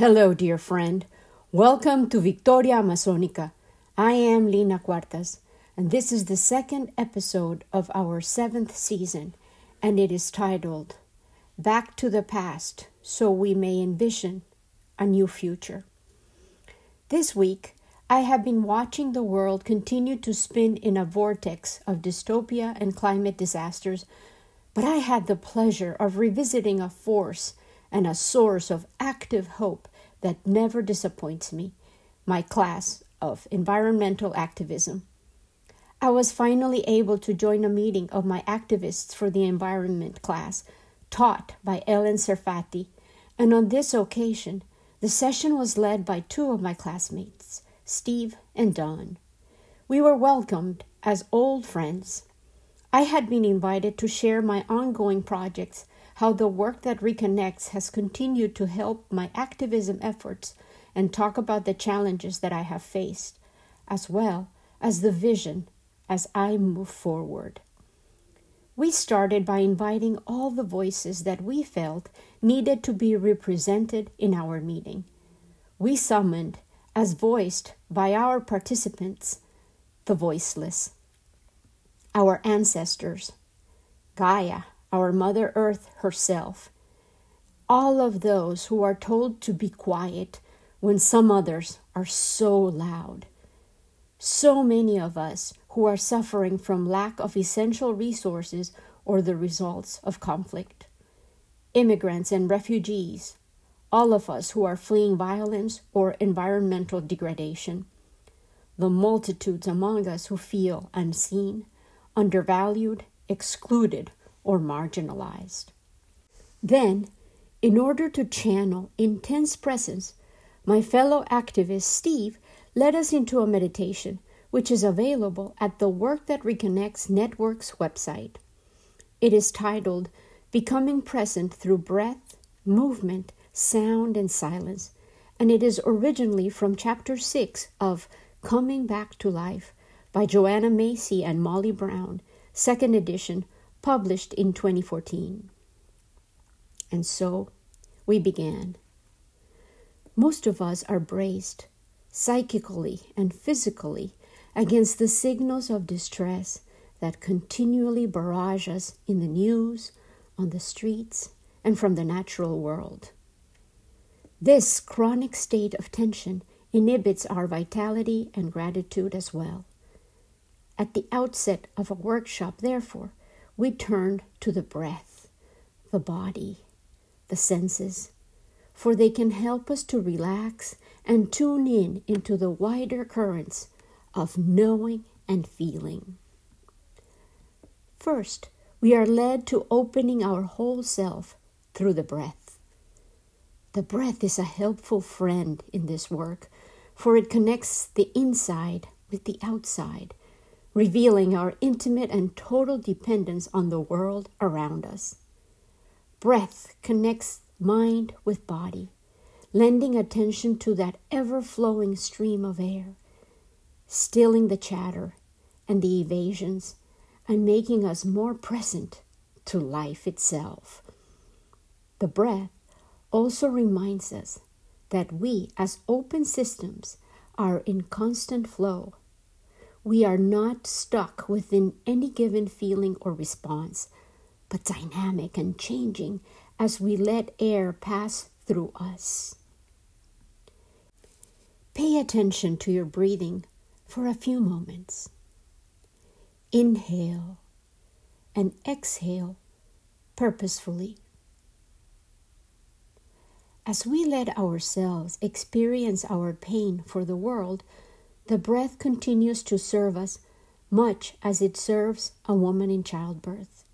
Hello, dear friend. Welcome to Victoria Amazonica. I am Lina Cuartas, and this is the second episode of our seventh season, and it is titled Back to the Past So We May Envision a New Future. This week, I have been watching the world continue to spin in a vortex of dystopia and climate disasters, but I had the pleasure of revisiting a force and a source of active hope that never disappoints me my class of environmental activism. I was finally able to join a meeting of my activists for the environment class taught by Ellen Serfati, and on this occasion, the session was led by two of my classmates, Steve and Don. We were welcomed as old friends. I had been invited to share my ongoing projects how the work that reconnects has continued to help my activism efforts and talk about the challenges that I have faced, as well as the vision as I move forward. We started by inviting all the voices that we felt needed to be represented in our meeting. We summoned, as voiced by our participants, the voiceless, our ancestors, Gaia, our Mother Earth herself, all of those who are told to be quiet when some others are so loud. So many of us who are suffering from lack of essential resources or the results of conflict. Immigrants and refugees, all of us who are fleeing violence or environmental degradation. The multitudes among us who feel unseen, undervalued, excluded, or marginalized. Then, in order to channel intense presence, my fellow activist Steve led us into a meditation, which is available at the Work That Reconnects Network's website. It is titled Becoming Present Through Breath, Movement, Sound, and Silence, and it is originally from Chapter 6 of Coming Back to Life by Joanna Macy and Molly Brown, second edition, published in 2014. And so we began. Most of us are braced psychically and physically against the signals of distress that continually barrage us in the news, on the streets, and from the natural world. This chronic state of tension inhibits our vitality and gratitude as well. At the outset of a workshop, therefore, we turn to the breath, the body, the senses, for they can help us to relax and tune in into the wider currents of knowing and feeling. First, we are led to opening our whole self through the breath. The breath is a helpful friend in this work, for it connects the inside with the outside revealing our intimate and total dependence on the world around us. Breath connects mind with body, lending attention to that ever flowing stream of air, stilling the chatter and the evasions, and making us more present to life itself. The breath also reminds us that we, as open systems, are in constant flow we are not stuck within any given feeling or response, but dynamic and changing as we let air pass through us. Pay attention to your breathing for a few moments. Inhale and exhale purposefully. As we let ourselves experience our pain for the world, the breath continues to serve us much as it serves a woman in childbirth.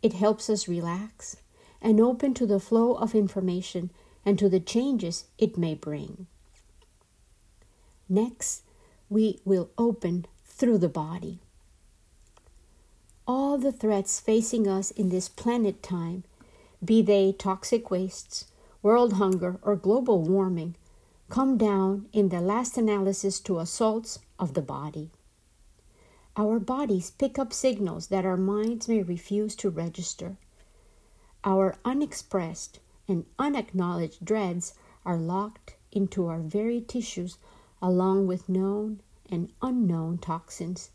It helps us relax and open to the flow of information and to the changes it may bring. Next, we will open through the body. All the threats facing us in this planet time, be they toxic wastes, world hunger, or global warming, come down in the last analysis to assaults of the body. Our bodies pick up signals that our minds may refuse to register. Our unexpressed and unacknowledged dreads are locked into our very tissues along with known and unknown toxins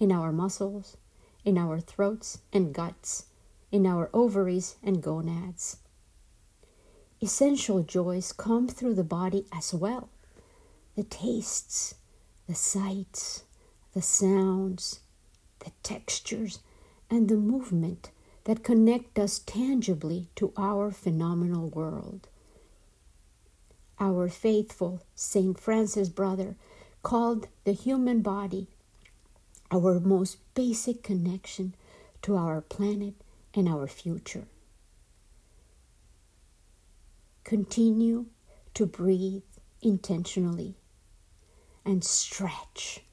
in our muscles, in our throats and guts, in our ovaries and gonads. Essential joys come through the body as well the tastes, the sights, the sounds, the textures, and the movement that connect us tangibly to our phenomenal world. Our faithful St. Francis brother called the human body our most basic connection to our planet and our future. Continue to breathe intentionally and stretch.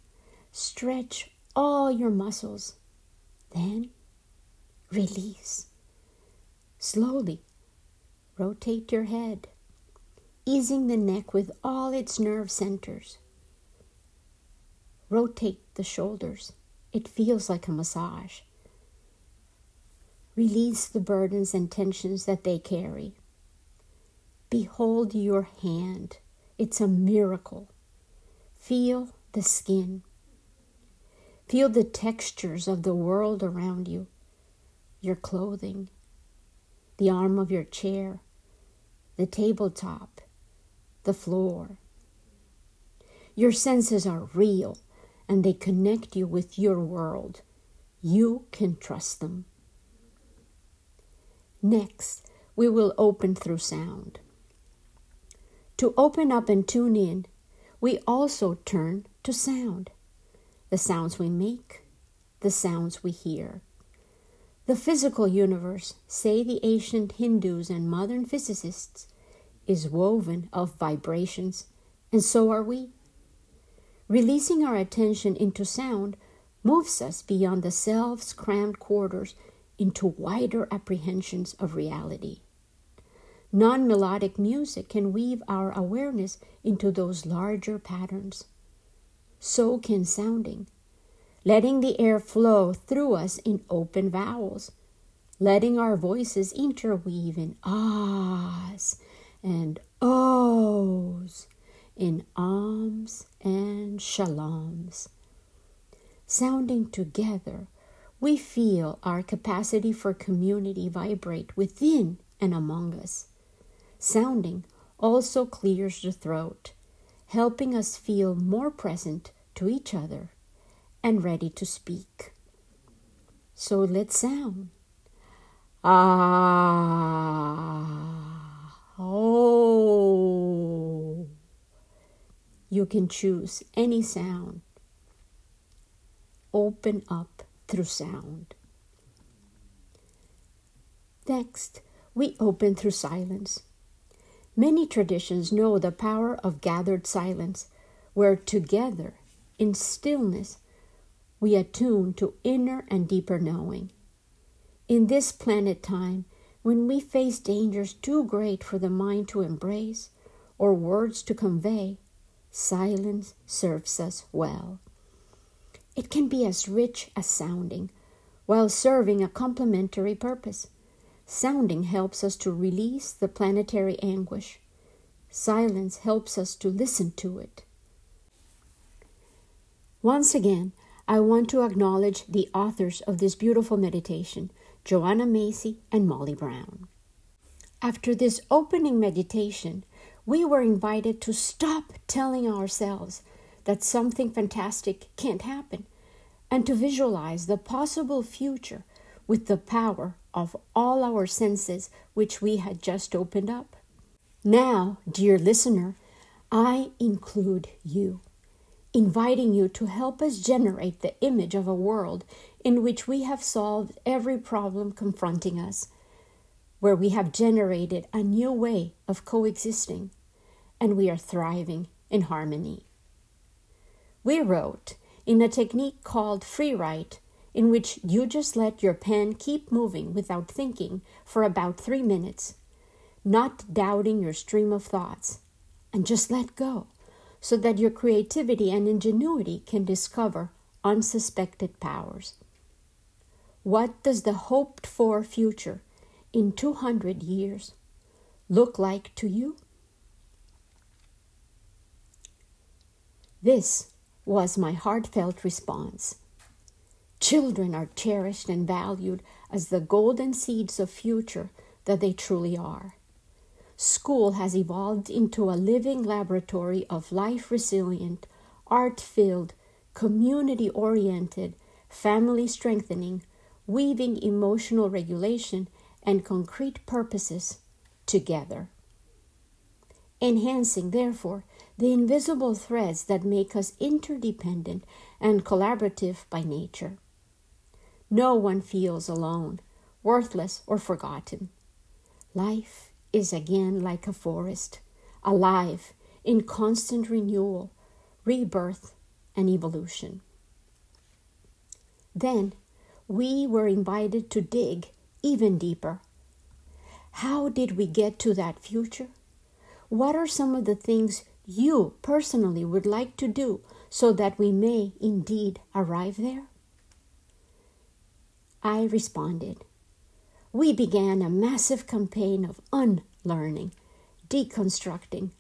Stretch all your muscles. Then release. Slowly rotate your head, easing the neck with all its nerve centers. Rotate the shoulders. It feels like a massage. Release the burdens and tensions that they carry. Behold your hand. It's a miracle. Feel the skin. Feel the textures of the world around you, your clothing, the arm of your chair, the tabletop, the floor. Your senses are real and they connect you with your world. You can trust them. Next, we will open through sound. To open up and tune in, we also turn to sound the sounds we make, the sounds we hear. The physical universe, say the ancient Hindus and modern physicists, is woven of vibrations, and so are we. Releasing our attention into sound moves us beyond the self's cramped quarters into wider apprehensions of reality. Non melodic music can weave our awareness into those larger patterns. So can sounding, letting the air flow through us in open vowels, letting our voices interweave in ahs and ohs, in ams and shaloms. Sounding together, we feel our capacity for community vibrate within and among us. Sounding also clears the throat, helping us feel more present to each other and ready to speak. So let's sound. Ah. Oh. You can choose any sound. Open up through sound. Next, we open through silence. Many traditions know the power of gathered silence, where together, in stillness, we attune to inner and deeper knowing. In this planet time, when we face dangers too great for the mind to embrace or words to convey, silence serves us well. It can be as rich as sounding, while serving a complementary purpose. Sounding helps us to release the planetary anguish. Silence helps us to listen to it. Once again, I want to acknowledge the authors of this beautiful meditation, Joanna Macy and Molly Brown. After this opening meditation, we were invited to stop telling ourselves that something fantastic can't happen and to visualize the possible future with the power of all our senses which we had just opened up. Now, dear listener, I include you, inviting you to help us generate the image of a world in which we have solved every problem confronting us, where we have generated a new way of coexisting, and we are thriving in harmony. We wrote in a technique called free write in which you just let your pen keep moving without thinking for about three minutes, not doubting your stream of thoughts, and just let go so that your creativity and ingenuity can discover unsuspected powers. What does the hoped for future in 200 years look like to you? This was my heartfelt response Children are cherished and valued as the golden seeds of future that they truly are. School has evolved into a living laboratory of life resilient, art filled, community oriented, family strengthening, weaving emotional regulation and concrete purposes together. Enhancing, therefore, the invisible threads that make us interdependent and collaborative by nature. No one feels alone, worthless, or forgotten. Life is again like a forest, alive, in constant renewal, rebirth, and evolution. Then we were invited to dig even deeper. How did we get to that future? What are some of the things you personally would like to do so that we may indeed arrive there? I responded. We began a massive campaign of unlearning, deconstructing,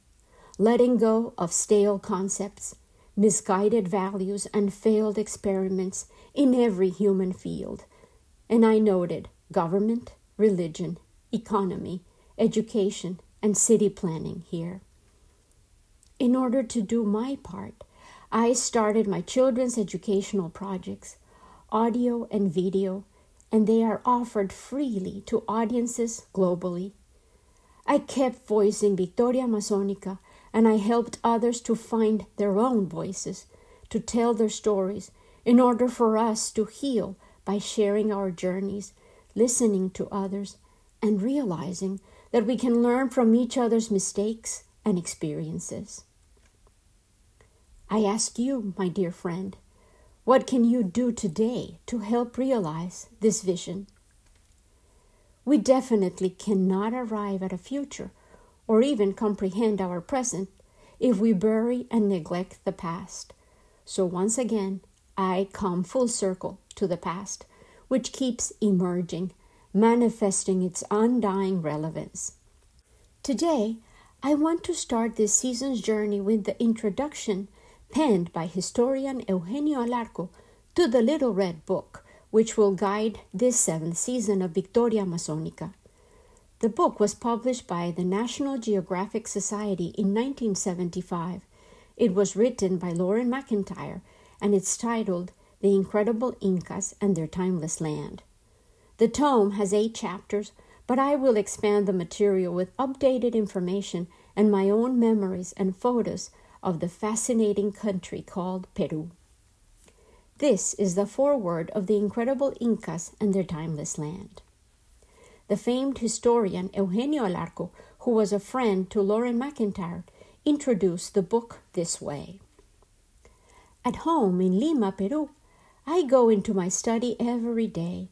letting go of stale concepts, misguided values, and failed experiments in every human field. And I noted government, religion, economy, education, and city planning here. In order to do my part, I started my children's educational projects, audio and video, and they are offered freely to audiences globally. I kept voicing Victoria Amazonica and I helped others to find their own voices, to tell their stories, in order for us to heal by sharing our journeys, listening to others, and realizing that we can learn from each other's mistakes and experiences. I ask you, my dear friend, what can you do today to help realize this vision? We definitely cannot arrive at a future or even comprehend our present if we bury and neglect the past. So once again, I come full circle to the past, which keeps emerging, manifesting its undying relevance. Today, I want to start this season's journey with the introduction penned by historian Eugenio Alarco to the Little Red Book, which will guide this seventh season of Victoria Amazonica. The book was published by the National Geographic Society in 1975. It was written by Loren McIntyre and it's titled The Incredible Incas and Their Timeless Land. The tome has eight chapters, but I will expand the material with updated information and my own memories and photos of the fascinating country called Peru. This is the foreword of the incredible Incas and their timeless land the famed historian Eugenio Alarco, who was a friend to Loren McIntyre, introduced the book this way At home in Lima, Peru, I go into my study every day,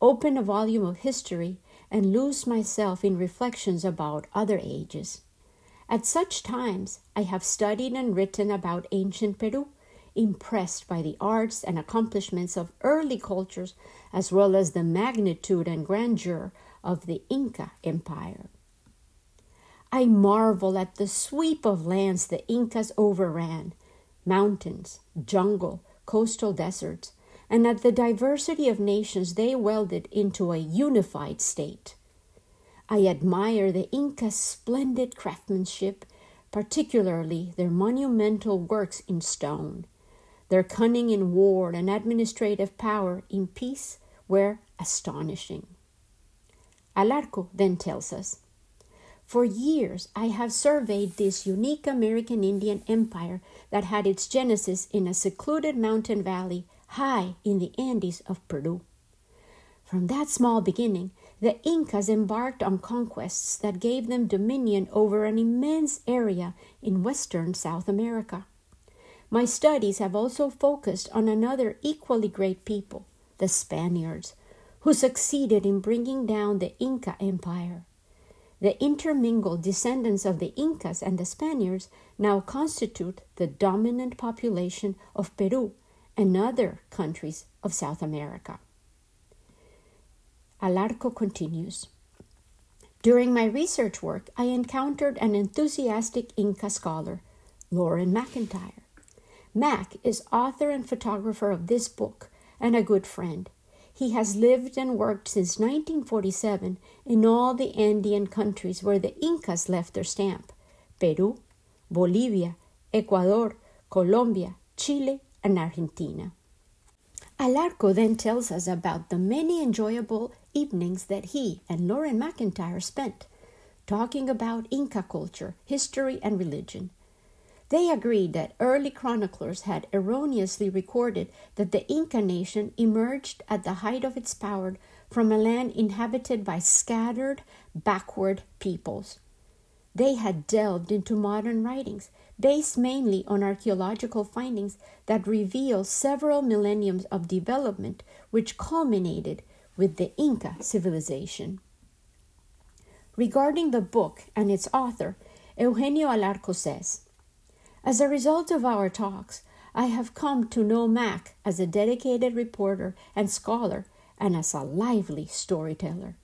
open a volume of history, and lose myself in reflections about other ages. At such times, I have studied and written about ancient Peru, impressed by the arts and accomplishments of early cultures, as well as the magnitude and grandeur of the Inca Empire. I marvel at the sweep of lands the Incas overran mountains, jungle, coastal deserts, and at the diversity of nations they welded into a unified state. I admire the Incas' splendid craftsmanship, particularly their monumental works in stone. Their cunning in war and administrative power in peace were astonishing. Alarco then tells us For years, I have surveyed this unique American Indian empire that had its genesis in a secluded mountain valley high in the Andes of Peru. From that small beginning, the Incas embarked on conquests that gave them dominion over an immense area in western South America. My studies have also focused on another equally great people, the Spaniards, who succeeded in bringing down the Inca Empire. The intermingled descendants of the Incas and the Spaniards now constitute the dominant population of Peru and other countries of South America. Alarco continues. During my research work, I encountered an enthusiastic Inca scholar, Loren McIntyre. Mac is author and photographer of this book and a good friend. He has lived and worked since 1947 in all the Andean countries where the Incas left their stamp Peru, Bolivia, Ecuador, Colombia, Chile, and Argentina. Alarco then tells us about the many enjoyable evenings that he and Loren McIntyre spent talking about Inca culture, history, and religion. They agreed that early chroniclers had erroneously recorded that the Inca nation emerged at the height of its power from a land inhabited by scattered, backward peoples. They had delved into modern writings, based mainly on archaeological findings that reveal several millenniums of development, which culminated with the Inca civilization. Regarding the book and its author, Eugenio Alarco says, as a result of our talks, I have come to know Mac as a dedicated reporter and scholar and as a lively storyteller.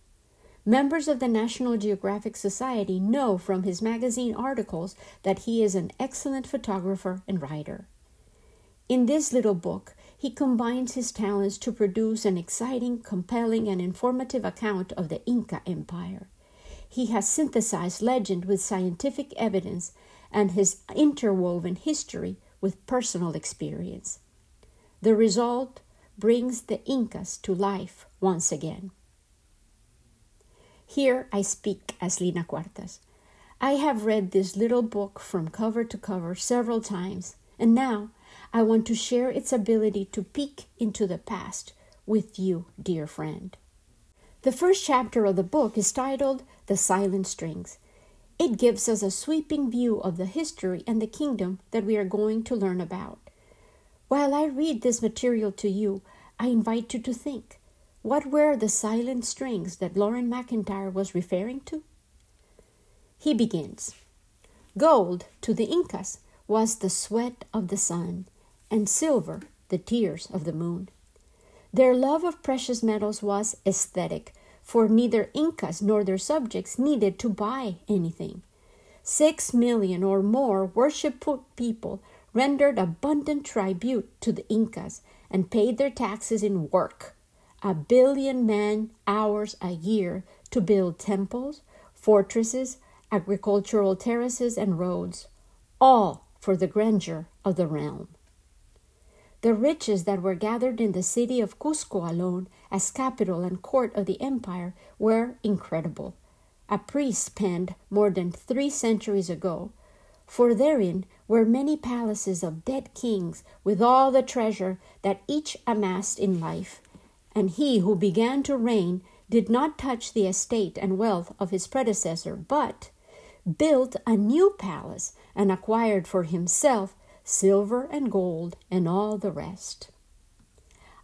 Members of the National Geographic Society know from his magazine articles that he is an excellent photographer and writer. In this little book, he combines his talents to produce an exciting, compelling, and informative account of the Inca Empire. He has synthesized legend with scientific evidence and his interwoven history with personal experience. The result brings the Incas to life once again. Here I speak as Lina Cuartas. I have read this little book from cover to cover several times, and now I want to share its ability to peek into the past with you, dear friend. The first chapter of the book is titled The Silent Strings, it gives us a sweeping view of the history and the kingdom that we are going to learn about. While I read this material to you, I invite you to think what were the silent strings that Loren McIntyre was referring to? He begins Gold to the Incas was the sweat of the sun, and silver the tears of the moon. Their love of precious metals was aesthetic, for neither Incas nor their subjects needed to buy anything. Six million or more worshipful people rendered abundant tribute to the Incas and paid their taxes in work, a billion man hours a year to build temples, fortresses, agricultural terraces, and roads, all for the grandeur of the realm. The riches that were gathered in the city of Cusco alone, as capital and court of the empire, were incredible. A priest penned more than three centuries ago, for therein were many palaces of dead kings with all the treasure that each amassed in life. And he who began to reign did not touch the estate and wealth of his predecessor, but built a new palace and acquired for himself silver and gold, and all the rest.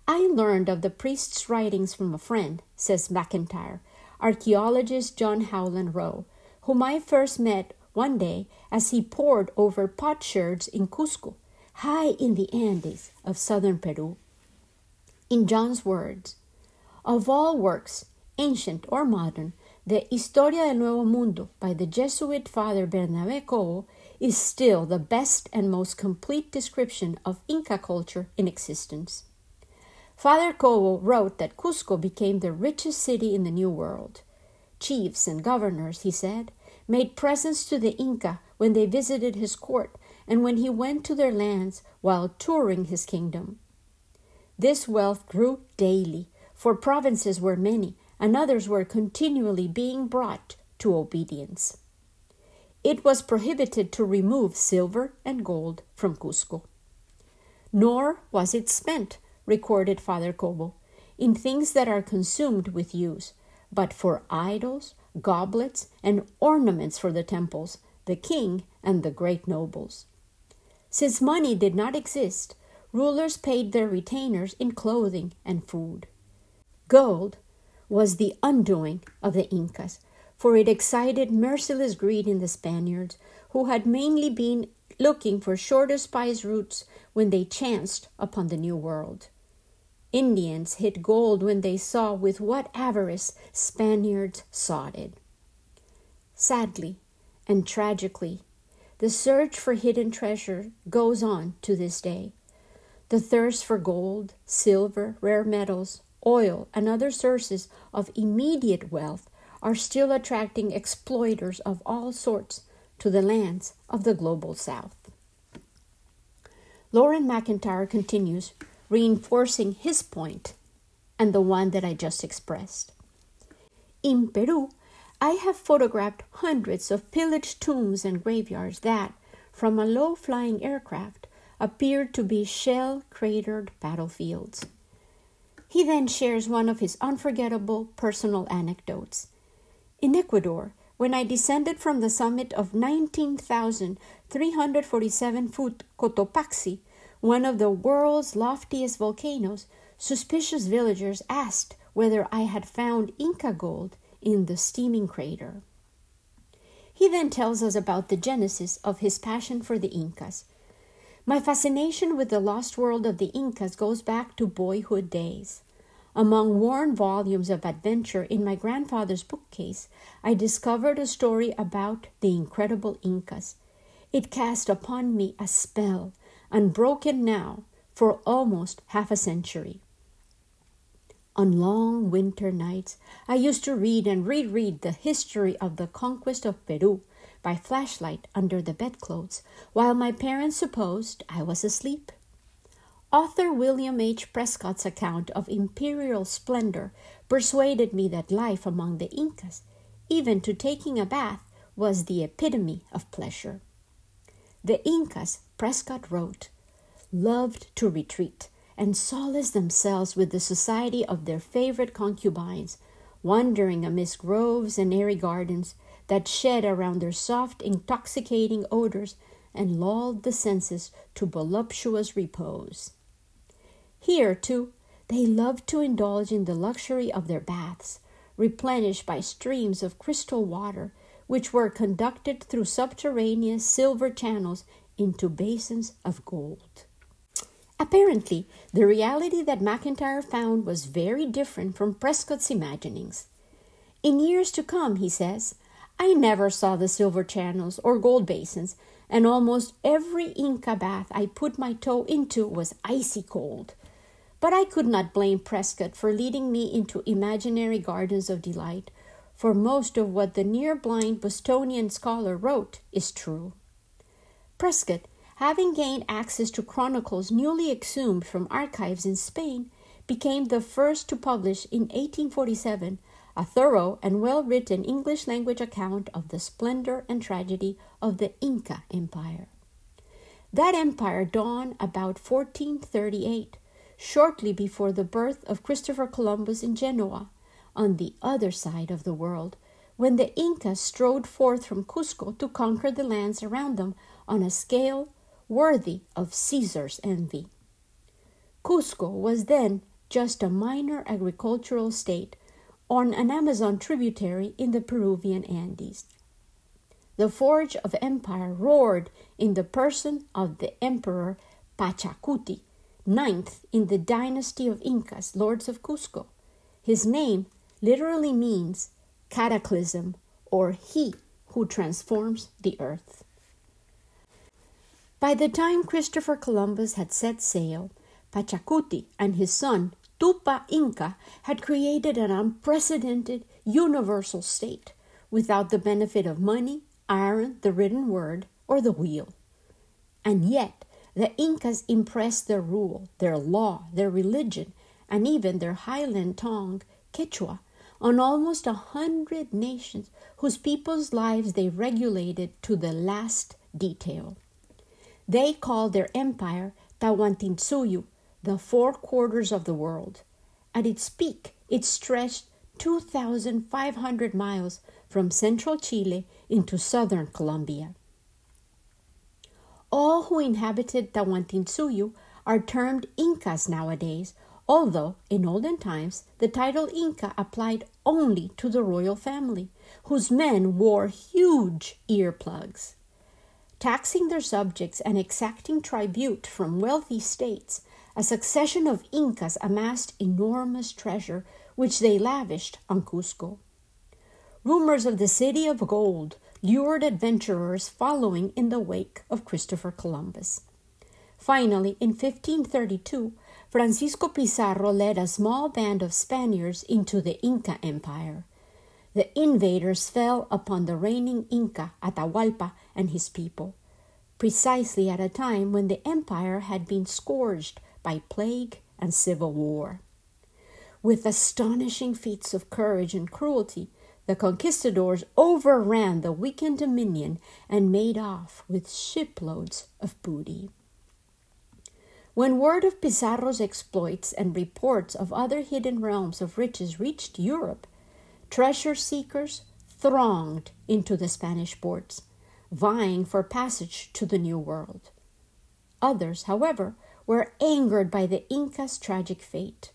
I learned of the priest's writings from a friend, says McIntyre, archaeologist John Howland Rowe, whom I first met one day as he pored over potsherds in Cusco, high in the Andes of southern Peru. In John's words, of all works, ancient or modern, the Historia del Nuevo Mundo by the Jesuit Father Bernabé Cobo is still the best and most complete description of Inca culture in existence. Father Cobo wrote that Cusco became the richest city in the New World. Chiefs and governors, he said, made presents to the Inca when they visited his court and when he went to their lands while touring his kingdom. This wealth grew daily, for provinces were many, and others were continually being brought to obedience it was prohibited to remove silver and gold from Cusco. Nor was it spent, recorded Father Cobo, in things that are consumed with use, but for idols, goblets, and ornaments for the temples, the king, and the great nobles. Since money did not exist, rulers paid their retainers in clothing and food. Gold was the undoing of the Incas, for it excited merciless greed in the Spaniards, who had mainly been looking for shorter spice routes when they chanced upon the New World. Indians hid gold when they saw with what avarice Spaniards sought it. Sadly and tragically, the search for hidden treasure goes on to this day. The thirst for gold, silver, rare metals, oil, and other sources of immediate wealth are still attracting exploiters of all sorts to the lands of the global south. Loren McIntyre continues, reinforcing his point and the one that I just expressed. In Peru, I have photographed hundreds of pillaged tombs and graveyards that, from a low flying aircraft, appeared to be shell cratered battlefields. He then shares one of his unforgettable personal anecdotes. In Ecuador, when I descended from the summit of 19,347 foot Cotopaxi, one of the world's loftiest volcanoes, suspicious villagers asked whether I had found Inca gold in the steaming crater. He then tells us about the genesis of his passion for the Incas. My fascination with the lost world of the Incas goes back to boyhood days. Among worn volumes of adventure in my grandfather's bookcase, I discovered a story about the incredible Incas. It cast upon me a spell, unbroken now for almost half a century. On long winter nights, I used to read and reread the history of the conquest of Peru by flashlight under the bedclothes, while my parents supposed I was asleep. Author William H. Prescott's account of imperial splendor persuaded me that life among the Incas, even to taking a bath, was the epitome of pleasure. The Incas, Prescott wrote, loved to retreat and solace themselves with the society of their favorite concubines, wandering amidst groves and airy gardens that shed around their soft, intoxicating odors and lulled the senses to voluptuous repose. Here, too, they loved to indulge in the luxury of their baths, replenished by streams of crystal water, which were conducted through subterraneous silver channels into basins of gold. Apparently, the reality that McIntyre found was very different from Prescott's imaginings. In years to come, he says, I never saw the silver channels or gold basins, and almost every Inca bath I put my toe into was icy cold. But I could not blame Prescott for leading me into imaginary gardens of delight, for most of what the near blind Bostonian scholar wrote is true. Prescott, having gained access to chronicles newly exhumed from archives in Spain, became the first to publish in 1847 a thorough and well written English language account of the splendor and tragedy of the Inca Empire. That empire dawned about 1438 shortly before the birth of Christopher Columbus in Genoa, on the other side of the world, when the Incas strode forth from Cusco to conquer the lands around them on a scale worthy of Caesar's envy. Cusco was then just a minor agricultural state on an Amazon tributary in the Peruvian Andes. The forge of empire roared in the person of the emperor Pachacuti, ninth in the dynasty of Incas, lords of Cusco. His name literally means cataclysm or he who transforms the earth. By the time Christopher Columbus had set sail, Pachacuti and his son Tupa Inca had created an unprecedented universal state without the benefit of money, iron, the written word, or the wheel. And yet, the Incas impressed their rule, their law, their religion, and even their highland tongue, Quechua, on almost a hundred nations whose people's lives they regulated to the last detail. They called their empire Tawantinsuyu, the four quarters of the world. At its peak, it stretched 2,500 miles from central Chile into southern Colombia. All who inhabited Tawantinsuyu are termed Incas nowadays, although in olden times the title Inca applied only to the royal family, whose men wore huge earplugs. Taxing their subjects and exacting tribute from wealthy states, a succession of Incas amassed enormous treasure which they lavished on Cusco. Rumors of the city of gold lured adventurers following in the wake of Christopher Columbus. Finally, in 1532, Francisco Pizarro led a small band of Spaniards into the Inca Empire. The invaders fell upon the reigning Inca Atahualpa and his people, precisely at a time when the empire had been scourged by plague and civil war. With astonishing feats of courage and cruelty, the conquistadors overran the weakened dominion and made off with shiploads of booty. When word of Pizarro's exploits and reports of other hidden realms of riches reached Europe, treasure seekers thronged into the Spanish ports, vying for passage to the New World. Others, however, were angered by the Inca's tragic fate.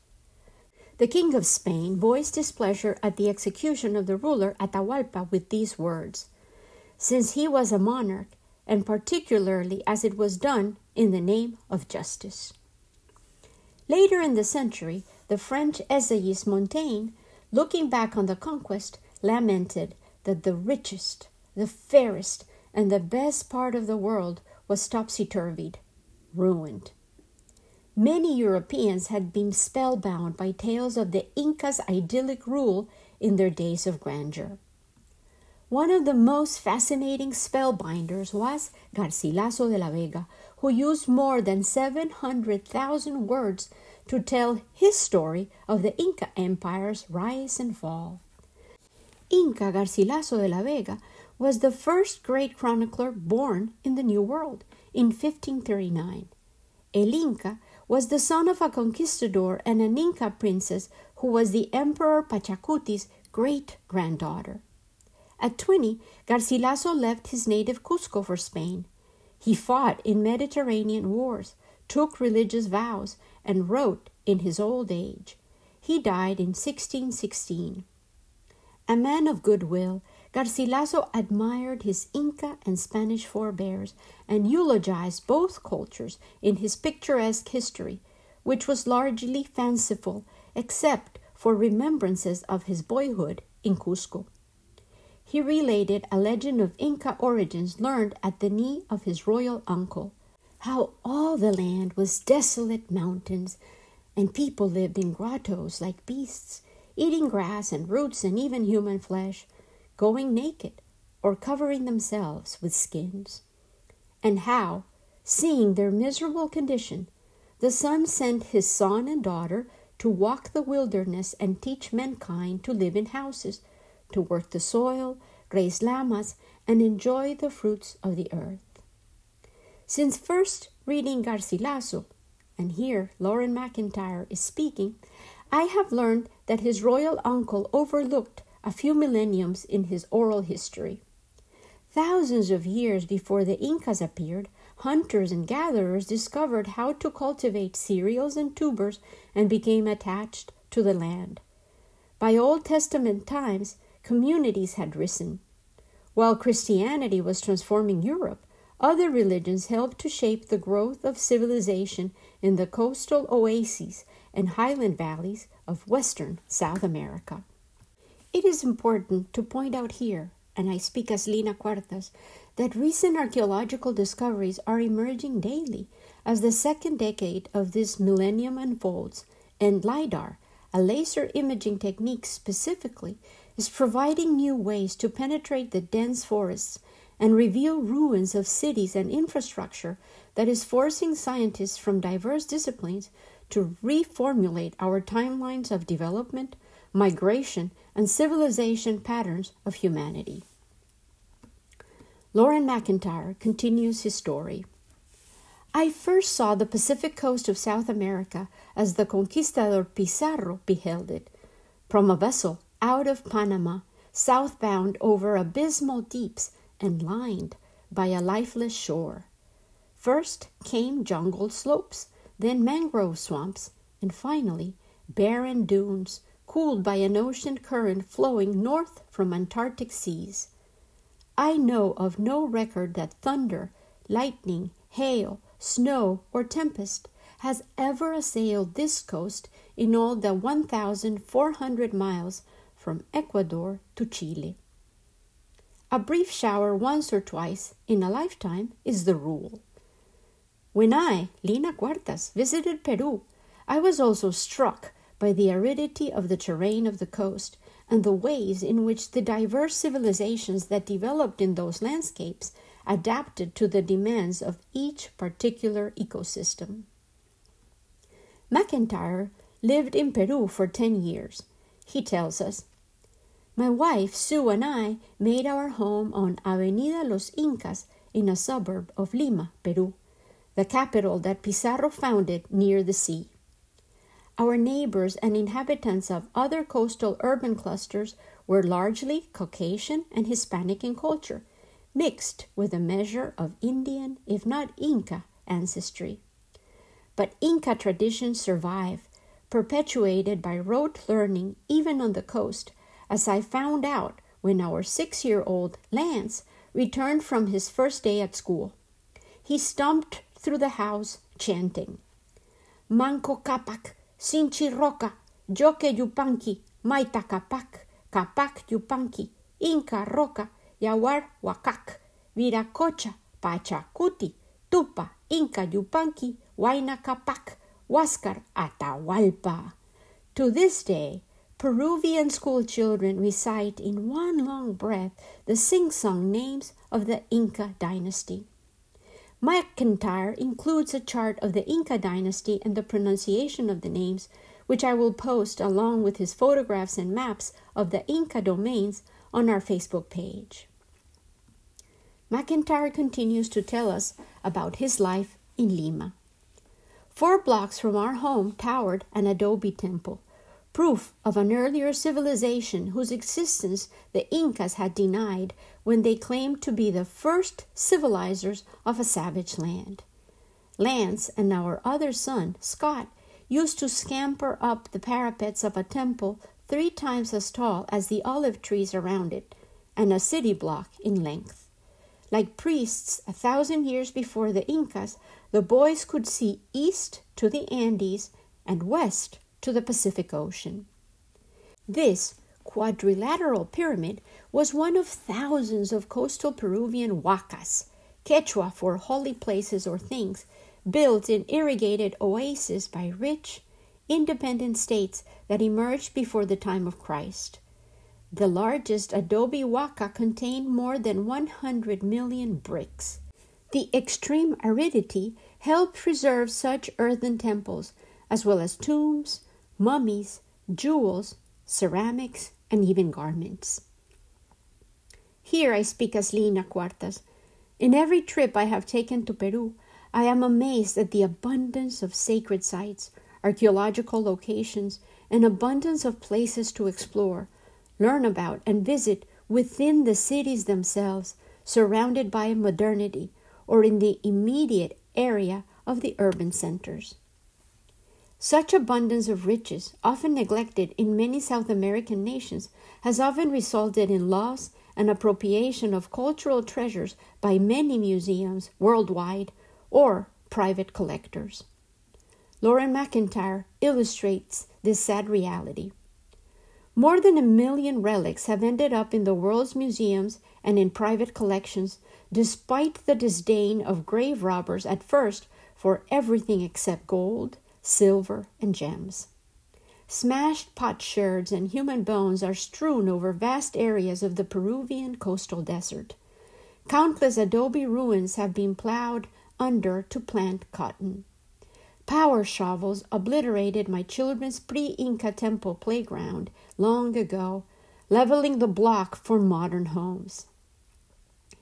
The King of Spain voiced displeasure at the execution of the ruler Atahualpa with these words Since he was a monarch, and particularly as it was done in the name of justice. Later in the century, the French essayist Montaigne, looking back on the conquest, lamented that the richest, the fairest, and the best part of the world was topsy turvied, ruined. Many Europeans had been spellbound by tales of the Incas' idyllic rule in their days of grandeur. One of the most fascinating spellbinders was Garcilaso de la Vega, who used more than 700,000 words to tell his story of the Inca Empire's rise and fall. Inca Garcilaso de la Vega was the first great chronicler born in the New World in 1539. El Inca was the son of a conquistador and an Inca princess who was the Emperor Pachacuti's great granddaughter. At 20, Garcilaso left his native Cusco for Spain. He fought in Mediterranean wars, took religious vows, and wrote in his old age. He died in 1616. A man of good will, Garcilaso admired his Inca and Spanish forebears and eulogized both cultures in his picturesque history, which was largely fanciful except for remembrances of his boyhood in Cusco. He related a legend of Inca origins learned at the knee of his royal uncle, how all the land was desolate mountains, and people lived in grottos like beasts, eating grass and roots and even human flesh, going naked or covering themselves with skins, and how, seeing their miserable condition, the sun sent his son and daughter to walk the wilderness and teach mankind to live in houses, to work the soil, raise llamas, and enjoy the fruits of the earth. Since first reading Garcilaso, and here Loren McIntyre is speaking, I have learned that his royal uncle overlooked a few millenniums in his oral history. Thousands of years before the Incas appeared, hunters and gatherers discovered how to cultivate cereals and tubers and became attached to the land. By Old Testament times, communities had risen. While Christianity was transforming Europe, other religions helped to shape the growth of civilization in the coastal oases and highland valleys of western South America. It is important to point out here, and I speak as Lina Cuartas, that recent archaeological discoveries are emerging daily as the second decade of this millennium unfolds, and LIDAR, a laser imaging technique specifically, is providing new ways to penetrate the dense forests and reveal ruins of cities and infrastructure that is forcing scientists from diverse disciplines to reformulate our timelines of development, migration, and civilization patterns of humanity. Loren McIntyre continues his story. I first saw the Pacific coast of South America as the conquistador Pizarro beheld it, from a vessel out of Panama, southbound over abysmal deeps and lined by a lifeless shore. First came jungle slopes, then mangrove swamps, and finally barren dunes cooled by an ocean current flowing north from Antarctic seas. I know of no record that thunder, lightning, hail, snow, or tempest has ever assailed this coast in all the 1,400 miles from Ecuador to Chile. a brief shower once or twice in a lifetime is the rule. When I, Lina Cuartas, visited Peru, I was also struck by the aridity of the terrain of the coast and the ways in which the diverse civilizations that developed in those landscapes adapted to the demands of each particular ecosystem. McIntyre lived in Peru for 10 years. He tells us My wife, Sue, and I made our home on Avenida Los Incas in a suburb of Lima, Peru the capital that Pizarro founded near the sea. Our neighbors and inhabitants of other coastal urban clusters were largely Caucasian and Hispanic in culture, mixed with a measure of Indian, if not Inca, ancestry. But Inca traditions survive, perpetuated by rote learning even on the coast, as I found out when our six year old Lance returned from his first day at school. He stumped through the house chanting Manco Capac, Sinchi Roca, Lloque Yupanqui, Maita Capac, Capac Yupanqui, Inca Roca, Yawar huacac, Viracocha, Pachacuti, Tupa, Inca Yupanqui, Huayna Capac, Huáscar, Atahualpa. To this day, Peruvian school children recite in one long breath the sing song names of the Inca dynasty. McIntyre includes a chart of the Inca dynasty and the pronunciation of the names, which I will post along with his photographs and maps of the Inca domains on our Facebook page. McIntyre continues to tell us about his life in Lima. Four blocks from our home towered an adobe temple, proof of an earlier civilization whose existence the Incas had denied when they claimed to be the first civilizers of a savage land. Lance and our other son, Scott, used to scamper up the parapets of a temple three times as tall as the olive trees around it, and a city block in length. Like priests a thousand years before the Incas, the boys could see east to the Andes and west to the Pacific Ocean. This quadrilateral pyramid was one of thousands of coastal Peruvian huacas, Quechua for holy places or things, built in irrigated oases by rich, independent states that emerged before the time of Christ. The largest adobe huaca contained more than 100 million bricks. The extreme aridity helped preserve such earthen temples, as well as tombs, mummies, jewels, ceramics, and even garments. Here I speak as Lina Cuartas. In every trip I have taken to Peru, I am amazed at the abundance of sacred sites, archaeological locations, and abundance of places to explore, learn about, and visit within the cities themselves, surrounded by modernity, or in the immediate area of the urban centers. Such abundance of riches, often neglected in many South American nations, has often resulted in loss and appropriation of cultural treasures by many museums worldwide or private collectors. Loren McIntyre illustrates this sad reality. More than a million relics have ended up in the world's museums and in private collections, despite the disdain of grave robbers at first for everything except gold, silver, and gems. Smashed potsherds and human bones are strewn over vast areas of the Peruvian coastal desert. Countless adobe ruins have been plowed under to plant cotton. Power shovels obliterated my children's pre Inca temple playground long ago, leveling the block for modern homes.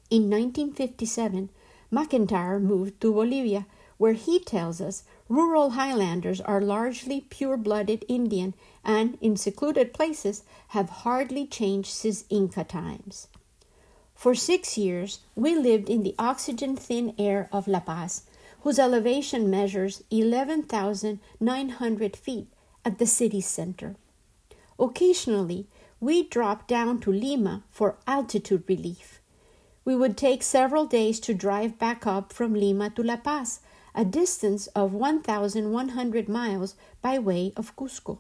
In 1957, McIntyre moved to Bolivia, where he tells us Rural highlanders are largely pure blooded Indian and, in secluded places, have hardly changed since Inca times. For six years, we lived in the oxygen thin air of La Paz, whose elevation measures 11,900 feet at the city center. Occasionally, we dropped down to Lima for altitude relief. We would take several days to drive back up from Lima to La Paz a distance of 1,100 miles by way of Cusco.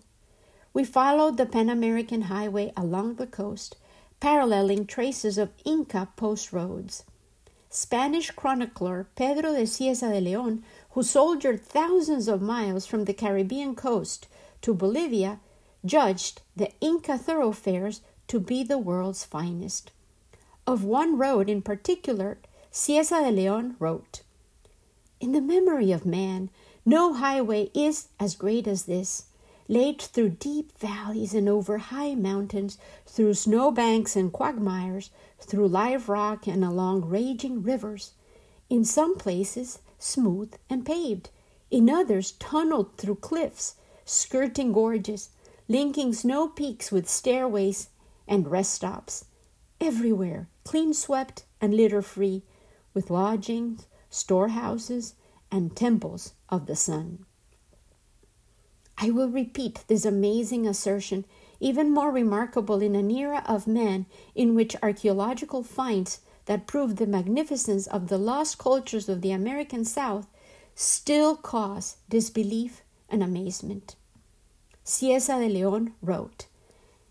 We followed the Pan American Highway along the coast, paralleling traces of Inca post roads. Spanish chronicler Pedro de Cieza de Leon, who soldiered thousands of miles from the Caribbean coast to Bolivia, judged the Inca thoroughfares to be the world's finest. Of one road in particular, Cieza de Leon wrote In the memory of man, no highway is as great as this, laid through deep valleys and over high mountains, through snowbanks and quagmires, through live rock and along raging rivers, in some places smooth and paved, in others tunneled through cliffs, skirting gorges, linking snow peaks with stairways and rest stops, everywhere clean swept and litter free, with lodgings, storehouses, and temples of the sun. I will repeat this amazing assertion, even more remarkable in an era of man in which archaeological finds that prove the magnificence of the lost cultures of the American South still cause disbelief and amazement. Cieza de Leon wrote,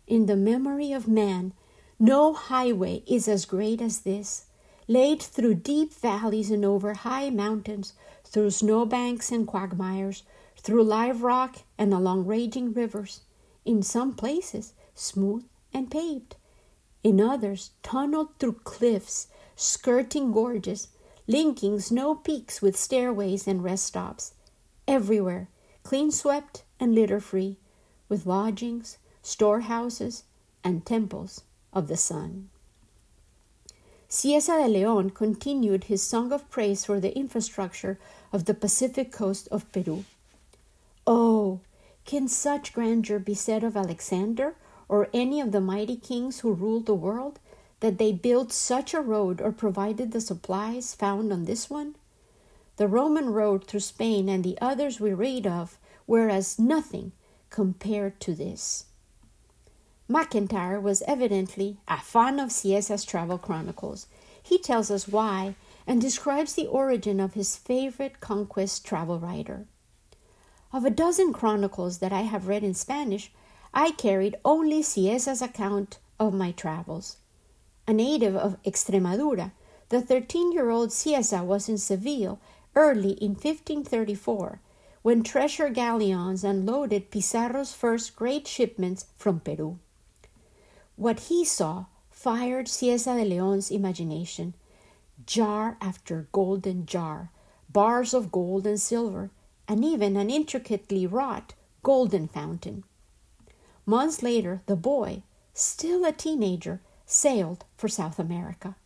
In the memory of man, no highway is as great as this, laid through deep valleys and over high mountains, through snowbanks and quagmires, through live rock and along raging rivers, in some places smooth and paved, in others tunneled through cliffs, skirting gorges, linking snow peaks with stairways and rest stops, everywhere clean swept and litter free, with lodgings, storehouses, and temples of the sun. Cieza de Leon continued his song of praise for the infrastructure of the Pacific coast of Peru. Oh, can such grandeur be said of Alexander or any of the mighty kings who ruled the world, that they built such a road or provided the supplies found on this one? The Roman road through Spain and the others we read of were as nothing compared to this. McIntyre was evidently a fan of Cieza's travel chronicles. He tells us why and describes the origin of his favorite conquest travel writer. Of a dozen chronicles that I have read in Spanish, I carried only Cieza's account of my travels. A native of Extremadura, the 13 year old Cieza was in Seville early in 1534 when treasure galleons unloaded Pizarro's first great shipments from Peru. What he saw fired Cieza de Leon's imagination. Jar after golden jar, bars of gold and silver, and even an intricately wrought golden fountain. Months later, the boy, still a teenager, sailed for South America.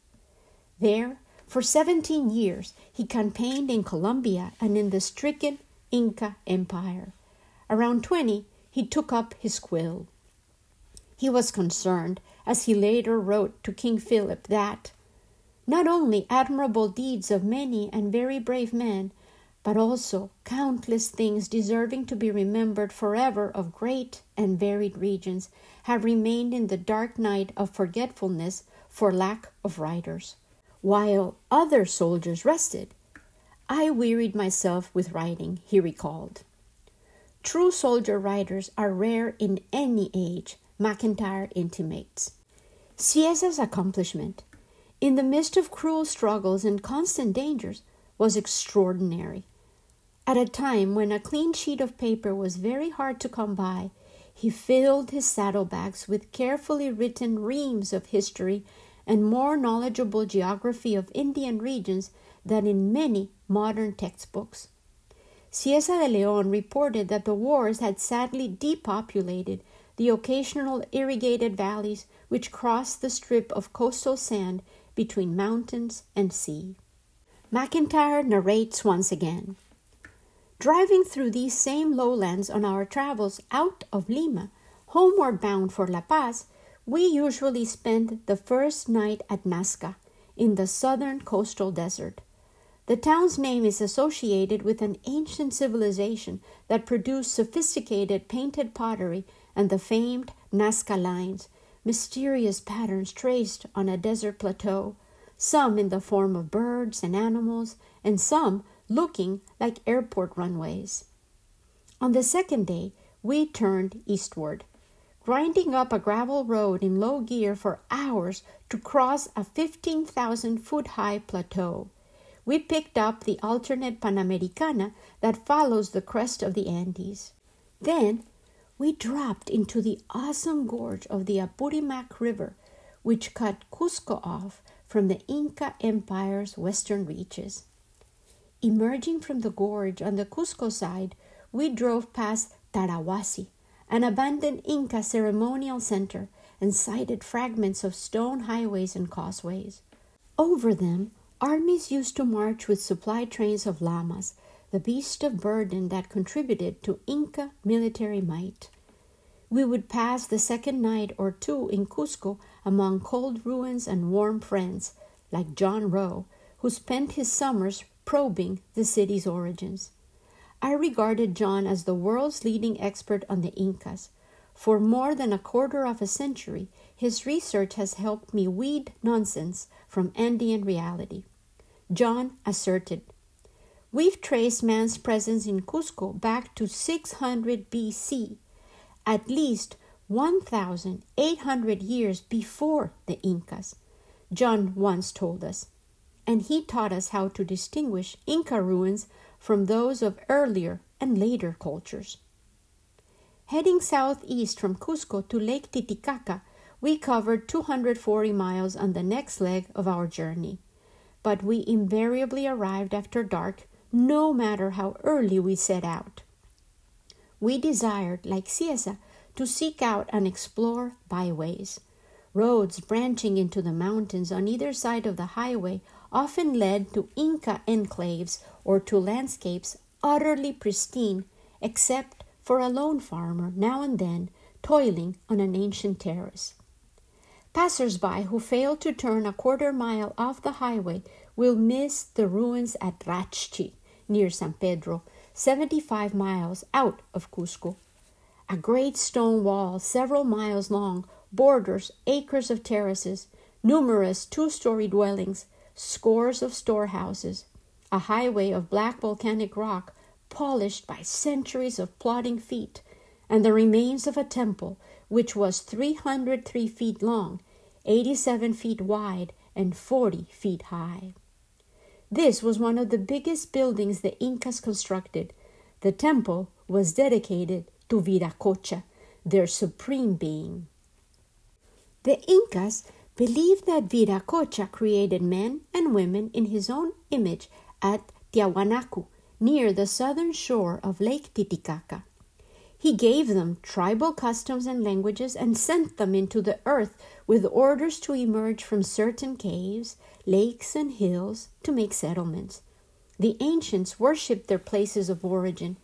There, for 17 years, he campaigned in Colombia and in the stricken Inca Empire. Around 20, he took up his quill. He was concerned, as he later wrote to King Philip, that not only admirable deeds of many and very brave men, but also countless things deserving to be remembered forever of great and varied regions have remained in the dark night of forgetfulness for lack of writers. While other soldiers rested, I wearied myself with writing, he recalled. True soldier writers are rare in any age, McIntyre intimates. Cieza's accomplishment, in the midst of cruel struggles and constant dangers, was extraordinary. At a time when a clean sheet of paper was very hard to come by, he filled his saddlebags with carefully written reams of history and more knowledgeable geography of Indian regions than in many modern textbooks. Cieza de Leon reported that the wars had sadly depopulated the occasional irrigated valleys which cross the strip of coastal sand between mountains and sea. McIntyre narrates once again. Driving through these same lowlands on our travels out of Lima, homeward bound for La Paz, we usually spend the first night at Nazca, in the southern coastal desert. The town's name is associated with an ancient civilization that produced sophisticated painted pottery and the famed Nazca lines, mysterious patterns traced on a desert plateau, some in the form of birds and animals, and some looking like airport runways. On the second day, we turned eastward. grinding up a gravel road in low gear for hours to cross a 15,000 foot high plateau. We picked up the alternate Panamericana that follows the crest of the Andes. Then we dropped into the awesome gorge of the Apurimac River, which cut Cusco off from the Inca Empire's western reaches. Emerging from the gorge on the Cusco side, we drove past Tarahuasi, an abandoned Inca ceremonial center, and sighted fragments of stone highways and causeways. Over them, armies used to march with supply trains of llamas, the beast of burden that contributed to Inca military might. We would pass the second night or two in Cusco among cold ruins and warm friends, like John Rowe, who spent his summers probing the city's origins. I regarded John as the world's leading expert on the Incas. For more than a quarter of a century, his research has helped me weed nonsense from Andean reality. John asserted We've traced man's presence in Cusco back to 600 BC, at least 1,800 years before the Incas, John once told us. And he taught us how to distinguish Inca ruins from those of earlier and later cultures. Heading southeast from Cusco to Lake Titicaca, we covered 240 miles on the next leg of our journey. But we invariably arrived after dark, no matter how early we set out. We desired, like Cieza, to seek out and explore byways. Roads branching into the mountains on either side of the highway often led to Inca enclaves or to landscapes utterly pristine, except for a lone farmer now and then toiling on an ancient terrace. Passers by who fail to turn a quarter mile off the highway will miss the ruins at Raqchi, near San Pedro, 75 miles out of Cusco. A great stone wall, several miles long, borders acres of terraces, numerous two story dwellings, scores of storehouses, a highway of black volcanic rock polished by centuries of plodding feet, and the remains of a temple which was 303 feet long, 87 feet wide, and 40 feet high. This was one of the biggest buildings the Incas constructed. The temple was dedicated to Viracocha, their supreme being. The Incas believed that Viracocha created men and women in his own image at Tiahuanacu, near the southern shore of Lake Titicaca. He gave them tribal customs and languages and sent them into the earth with orders to emerge from certain caves, lakes, and hills to make settlements. The ancients worshipped their places of origin.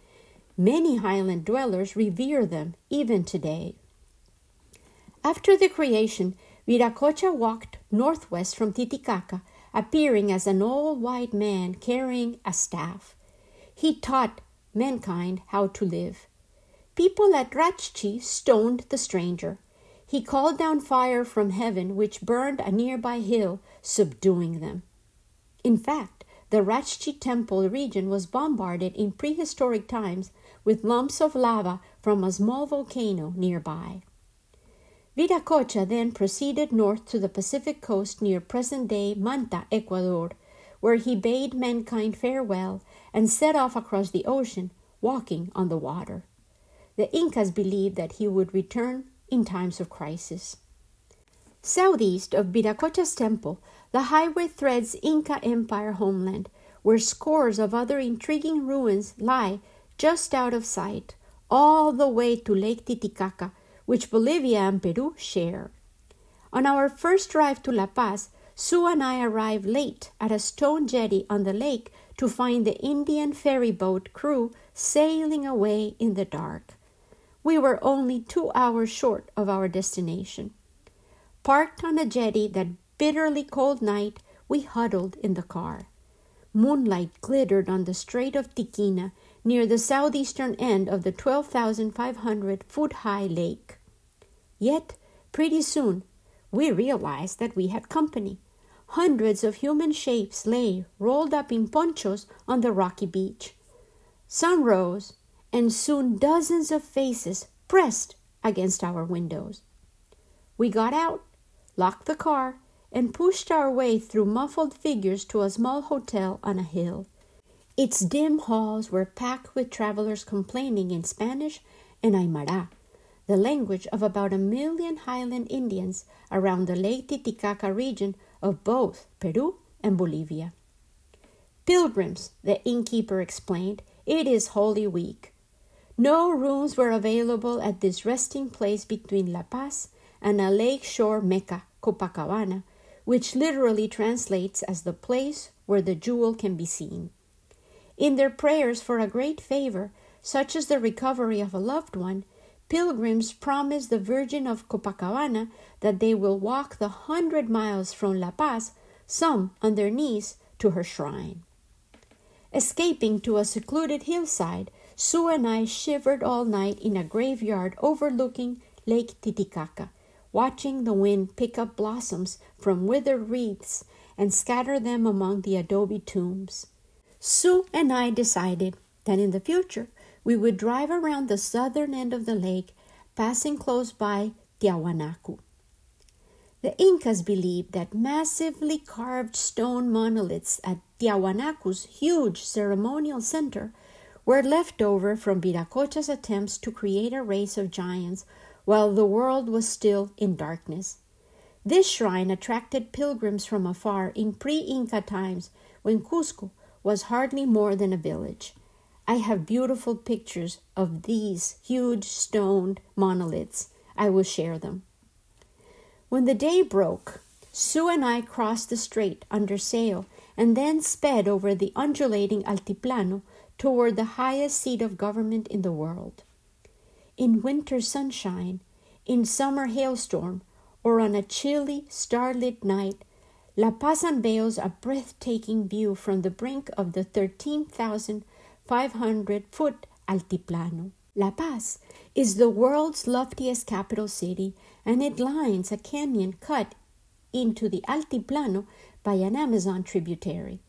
Many highland dwellers revere them even today. After the creation, Viracocha walked northwest from Titicaca, appearing as an old white man carrying a staff. He taught mankind how to live. People at Raqchi stoned the stranger. He called down fire from heaven, which burned a nearby hill, subduing them. In fact, the Raqchi temple region was bombarded in prehistoric times with lumps of lava from a small volcano nearby. Viracocha then proceeded north to the Pacific coast near present day Manta, Ecuador, where he bade mankind farewell and set off across the ocean, walking on the water. The Incas believed that he would return in times of crisis. Southeast of Viracocha's temple, the highway threads Inca Empire homeland, where scores of other intriguing ruins lie just out of sight, all the way to Lake Titicaca, which Bolivia and Peru share. On our first drive to La Paz, Sue and I arrived late at a stone jetty on the lake to find the Indian ferry boat crew sailing away in the dark. We were only two hours short of our destination. Parked on a jetty that bitterly cold night, we huddled in the car. Moonlight glittered on the Strait of Tiquina near the southeastern end of the 12,500 foot high lake. Yet, pretty soon, we realized that we had company. Hundreds of human shapes lay rolled up in ponchos on the rocky beach. Sun rose, and soon dozens of faces pressed against our windows. We got out, locked the car, and pushed our way through muffled figures to a small hotel on a hill. Its dim halls were packed with travelers complaining in Spanish and Aymara, the language of about a million highland Indians around the Lake Titicaca region of both Peru and Bolivia. Pilgrims, the innkeeper explained, it is Holy Week. No rooms were available at this resting place between La Paz and a lake shore Mecca, Copacabana, which literally translates as the place where the jewel can be seen. In their prayers for a great favor, such as the recovery of a loved one, pilgrims promise the Virgin of Copacabana that they will walk the hundred miles from La Paz, some on their knees, to her shrine. Escaping to a secluded hillside, Sue and I shivered all night in a graveyard overlooking Lake Titicaca, watching the wind pick up blossoms from withered wreaths and scatter them among the adobe tombs. Sue and I decided that in the future we would drive around the southern end of the lake, passing close by Tiahuanacu. The Incas believed that massively carved stone monoliths at Tiahuanacu's huge ceremonial center were left over from Viracocha's attempts to create a race of giants while the world was still in darkness. This shrine attracted pilgrims from afar in pre Inca times when Cusco was hardly more than a village. I have beautiful pictures of these huge stone monoliths. I will share them. When the day broke, Sue and I crossed the strait under sail and then sped over the undulating altiplano toward the highest seat of government in the world in winter sunshine, in summer hailstorm, or on a chilly, starlit night, La Paz unveils a breathtaking view from the brink of the 13,500 foot altiplano. La Paz is the world's loftiest capital city, and it lines a canyon cut into the altiplano by an Amazon tributary.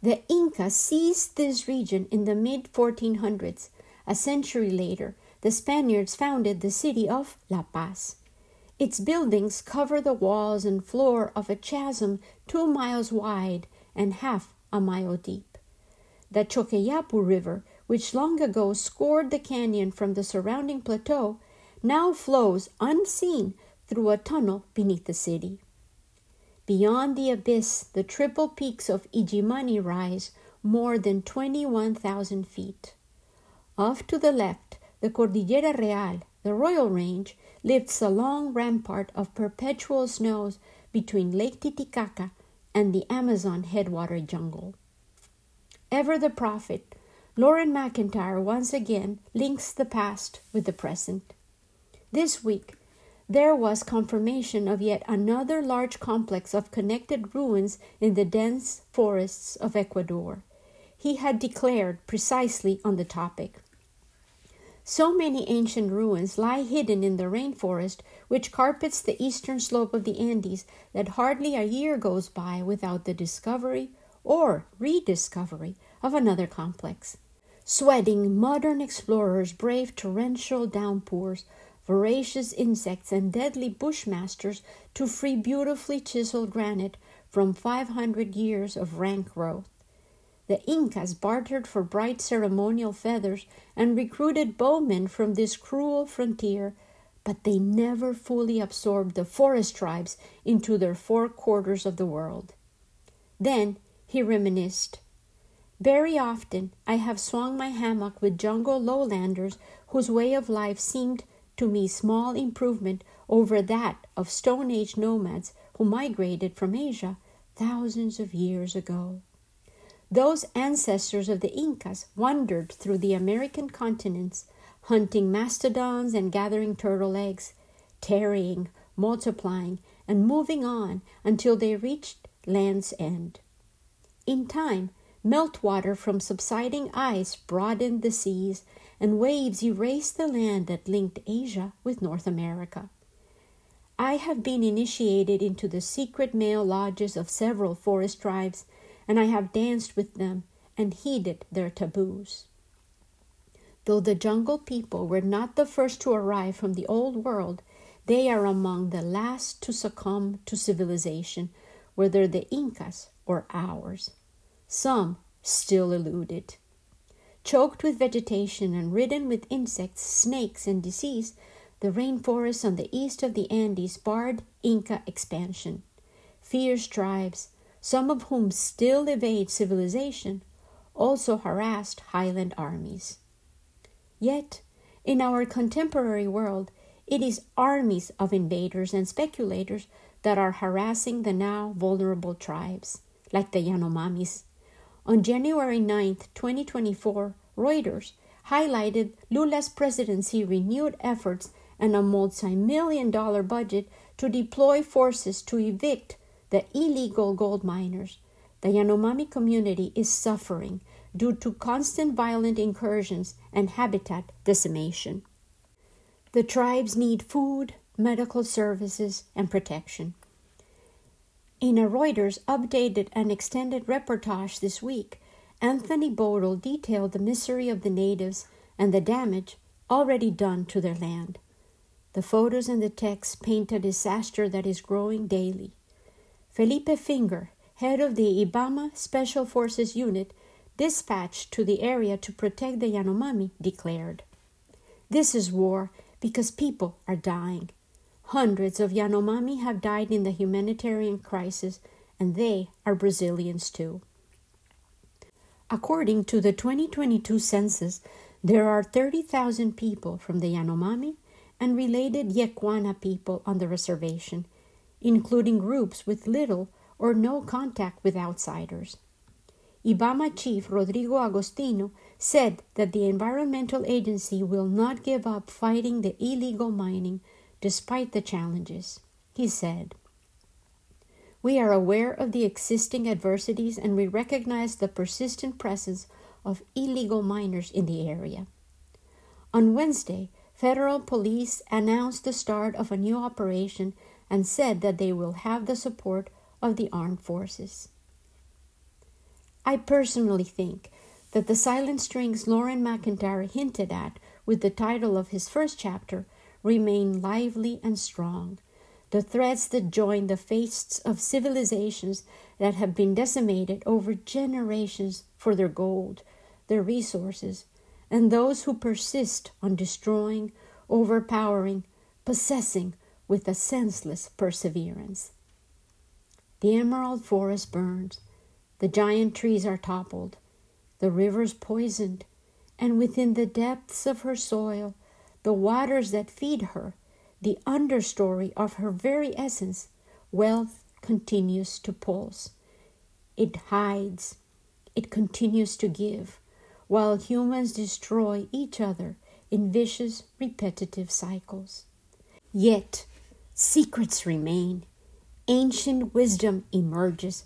The Incas seized this region in the mid 1400s. A century later, the Spaniards founded the city of La Paz. Its buildings cover the walls and floor of a chasm two miles wide and half a mile deep. The Choqueyapu River, which long ago scored the canyon from the surrounding plateau, now flows unseen through a tunnel beneath the city. Beyond the abyss, the triple peaks of Illimani rise more than 21,000 feet. Off to the left, the Cordillera Real, the Royal Range, lifts a long rampart of perpetual snows between Lake Titicaca and the Amazon headwater jungle. Ever the prophet, Loren McIntyre once again links the past with the present. This week, there was confirmation of yet another large complex of connected ruins in the dense forests of Ecuador. He had declared precisely on the topic. So many ancient ruins lie hidden in the rainforest which carpets the eastern slope of the Andes that hardly a year goes by without the discovery or rediscovery of another complex. Sweating modern explorers brave torrential downpours, voracious insects, and deadly bushmasters to free beautifully chiseled granite from 500 years of rank growth. The Incas bartered for bright ceremonial feathers and recruited bowmen from this cruel frontier, but they never fully absorbed the forest tribes into their four quarters of the world. Then he reminisced. Very often I have swung my hammock with jungle lowlanders whose way of life seemed to me small improvement over that of Stone Age nomads who migrated from Asia thousands of years ago. Those ancestors of the Incas wandered through the American continents, hunting mastodons and gathering turtle eggs, tarrying, multiplying, and moving on until they reached land's end. In time, meltwater from subsiding ice broadened the seas, and waves erased the land that linked Asia with North America. I have been initiated into the secret male lodges of several forest tribes and I have danced with them and heeded their taboos. Though the jungle people were not the first to arrive from the old world, they are among the last to succumb to civilization, whether the Incas or ours. Some still elude it. Choked with vegetation and ridden with insects, snakes, and disease, the rainforests on the east of the Andes barred Inca expansion. Fierce tribes, some of whom still evade civilization, also harassed highland armies. Yet, in our contemporary world, it is armies of invaders and speculators that are harassing the now vulnerable tribes, like the Yanomamis. On January 9, 2024, Reuters highlighted Lula's presidency renewed efforts and a multi million dollar budget to deploy forces to evict the illegal gold miners. The Yanomami community is suffering due to constant violent incursions and habitat decimation. The tribes need food, medical services, and protection. In a Reuters updated and extended reportage this week, Anthony Bodel detailed the misery of the natives and the damage already done to their land. The photos and the text paint a disaster that is growing daily. Felipe Finger, head of the Ibama Special Forces Unit, dispatched to the area to protect the Yanomami, declared This is war because people are dying. Hundreds of Yanomami have died in the humanitarian crisis, and they are Brazilians too. According to the 2022 census, there are 30,000 people from the Yanomami and related Yekwana people on the reservation, including groups with little or no contact with outsiders. Ibama Chief Rodrigo Agostino said that the environmental agency will not give up fighting the illegal mining despite the challenges. He said, We are aware of the existing adversities and we recognize the persistent presence of illegal miners in the area. On Wednesday, federal police announced the start of a new operation and said that they will have the support of the armed forces. I personally think that the silent strings Loren McIntyre hinted at with the title of his first chapter remain lively and strong. The threads that join the fates of civilizations that have been decimated over generations for their gold, their resources, and those who persist on destroying, overpowering, possessing with a senseless perseverance. The emerald forest burns, the giant trees are toppled, the rivers poisoned, and within the depths of her soil, the waters that feed her, the understory of her very essence, wealth continues to pulse. It hides, it continues to give, while humans destroy each other in vicious, repetitive cycles. Yet, secrets remain. Ancient wisdom emerges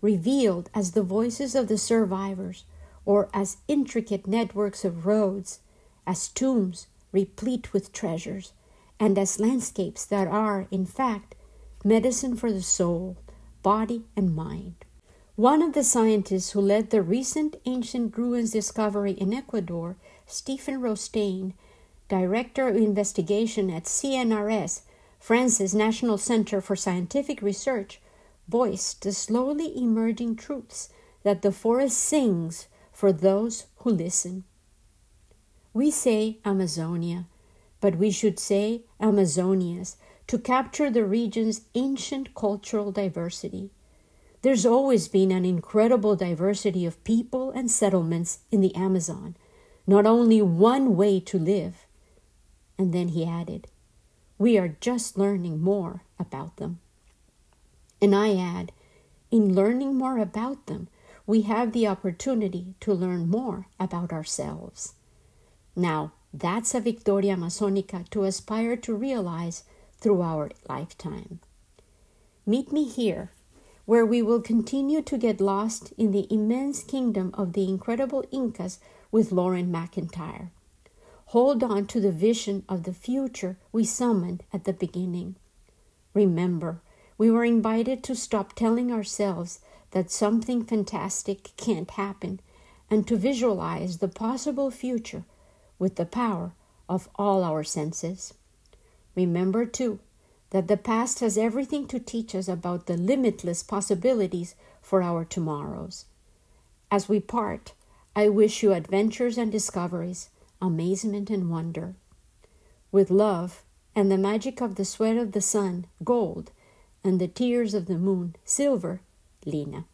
revealed as the voices of the survivors, or as intricate networks of roads, as tombs replete with treasures, and as landscapes that are, in fact, medicine for the soul, body, and mind. One of the scientists who led the recent ancient ruins discovery in Ecuador, Stephen Rostain, director of investigation at CNRS, France's National Center for Scientific Research, voiced the slowly emerging truths that the forest sings for those who listen. We say Amazonia, but we should say Amazonias to capture the region's ancient cultural diversity. There's always been an incredible diversity of people and settlements in the Amazon, not only one way to live. And then he added, We are just learning more about them. And I add, in learning more about them, we have the opportunity to learn more about ourselves. Now, that's a Victoria Amazonica to aspire to realize through our lifetime. Meet me here, where we will continue to get lost in the immense kingdom of the incredible Incas with Loren McIntyre. Hold on to the vision of the future we summoned at the beginning. Remember, we were invited to stop telling ourselves that something fantastic can't happen and to visualize the possible future with the power of all our senses. Remember, too, that the past has everything to teach us about the limitless possibilities for our tomorrows. As we part, I wish you adventures and discoveries, amazement and wonder. With love and the magic of the sweat of the sun, gold, and the tears of the moon, silver, Lina.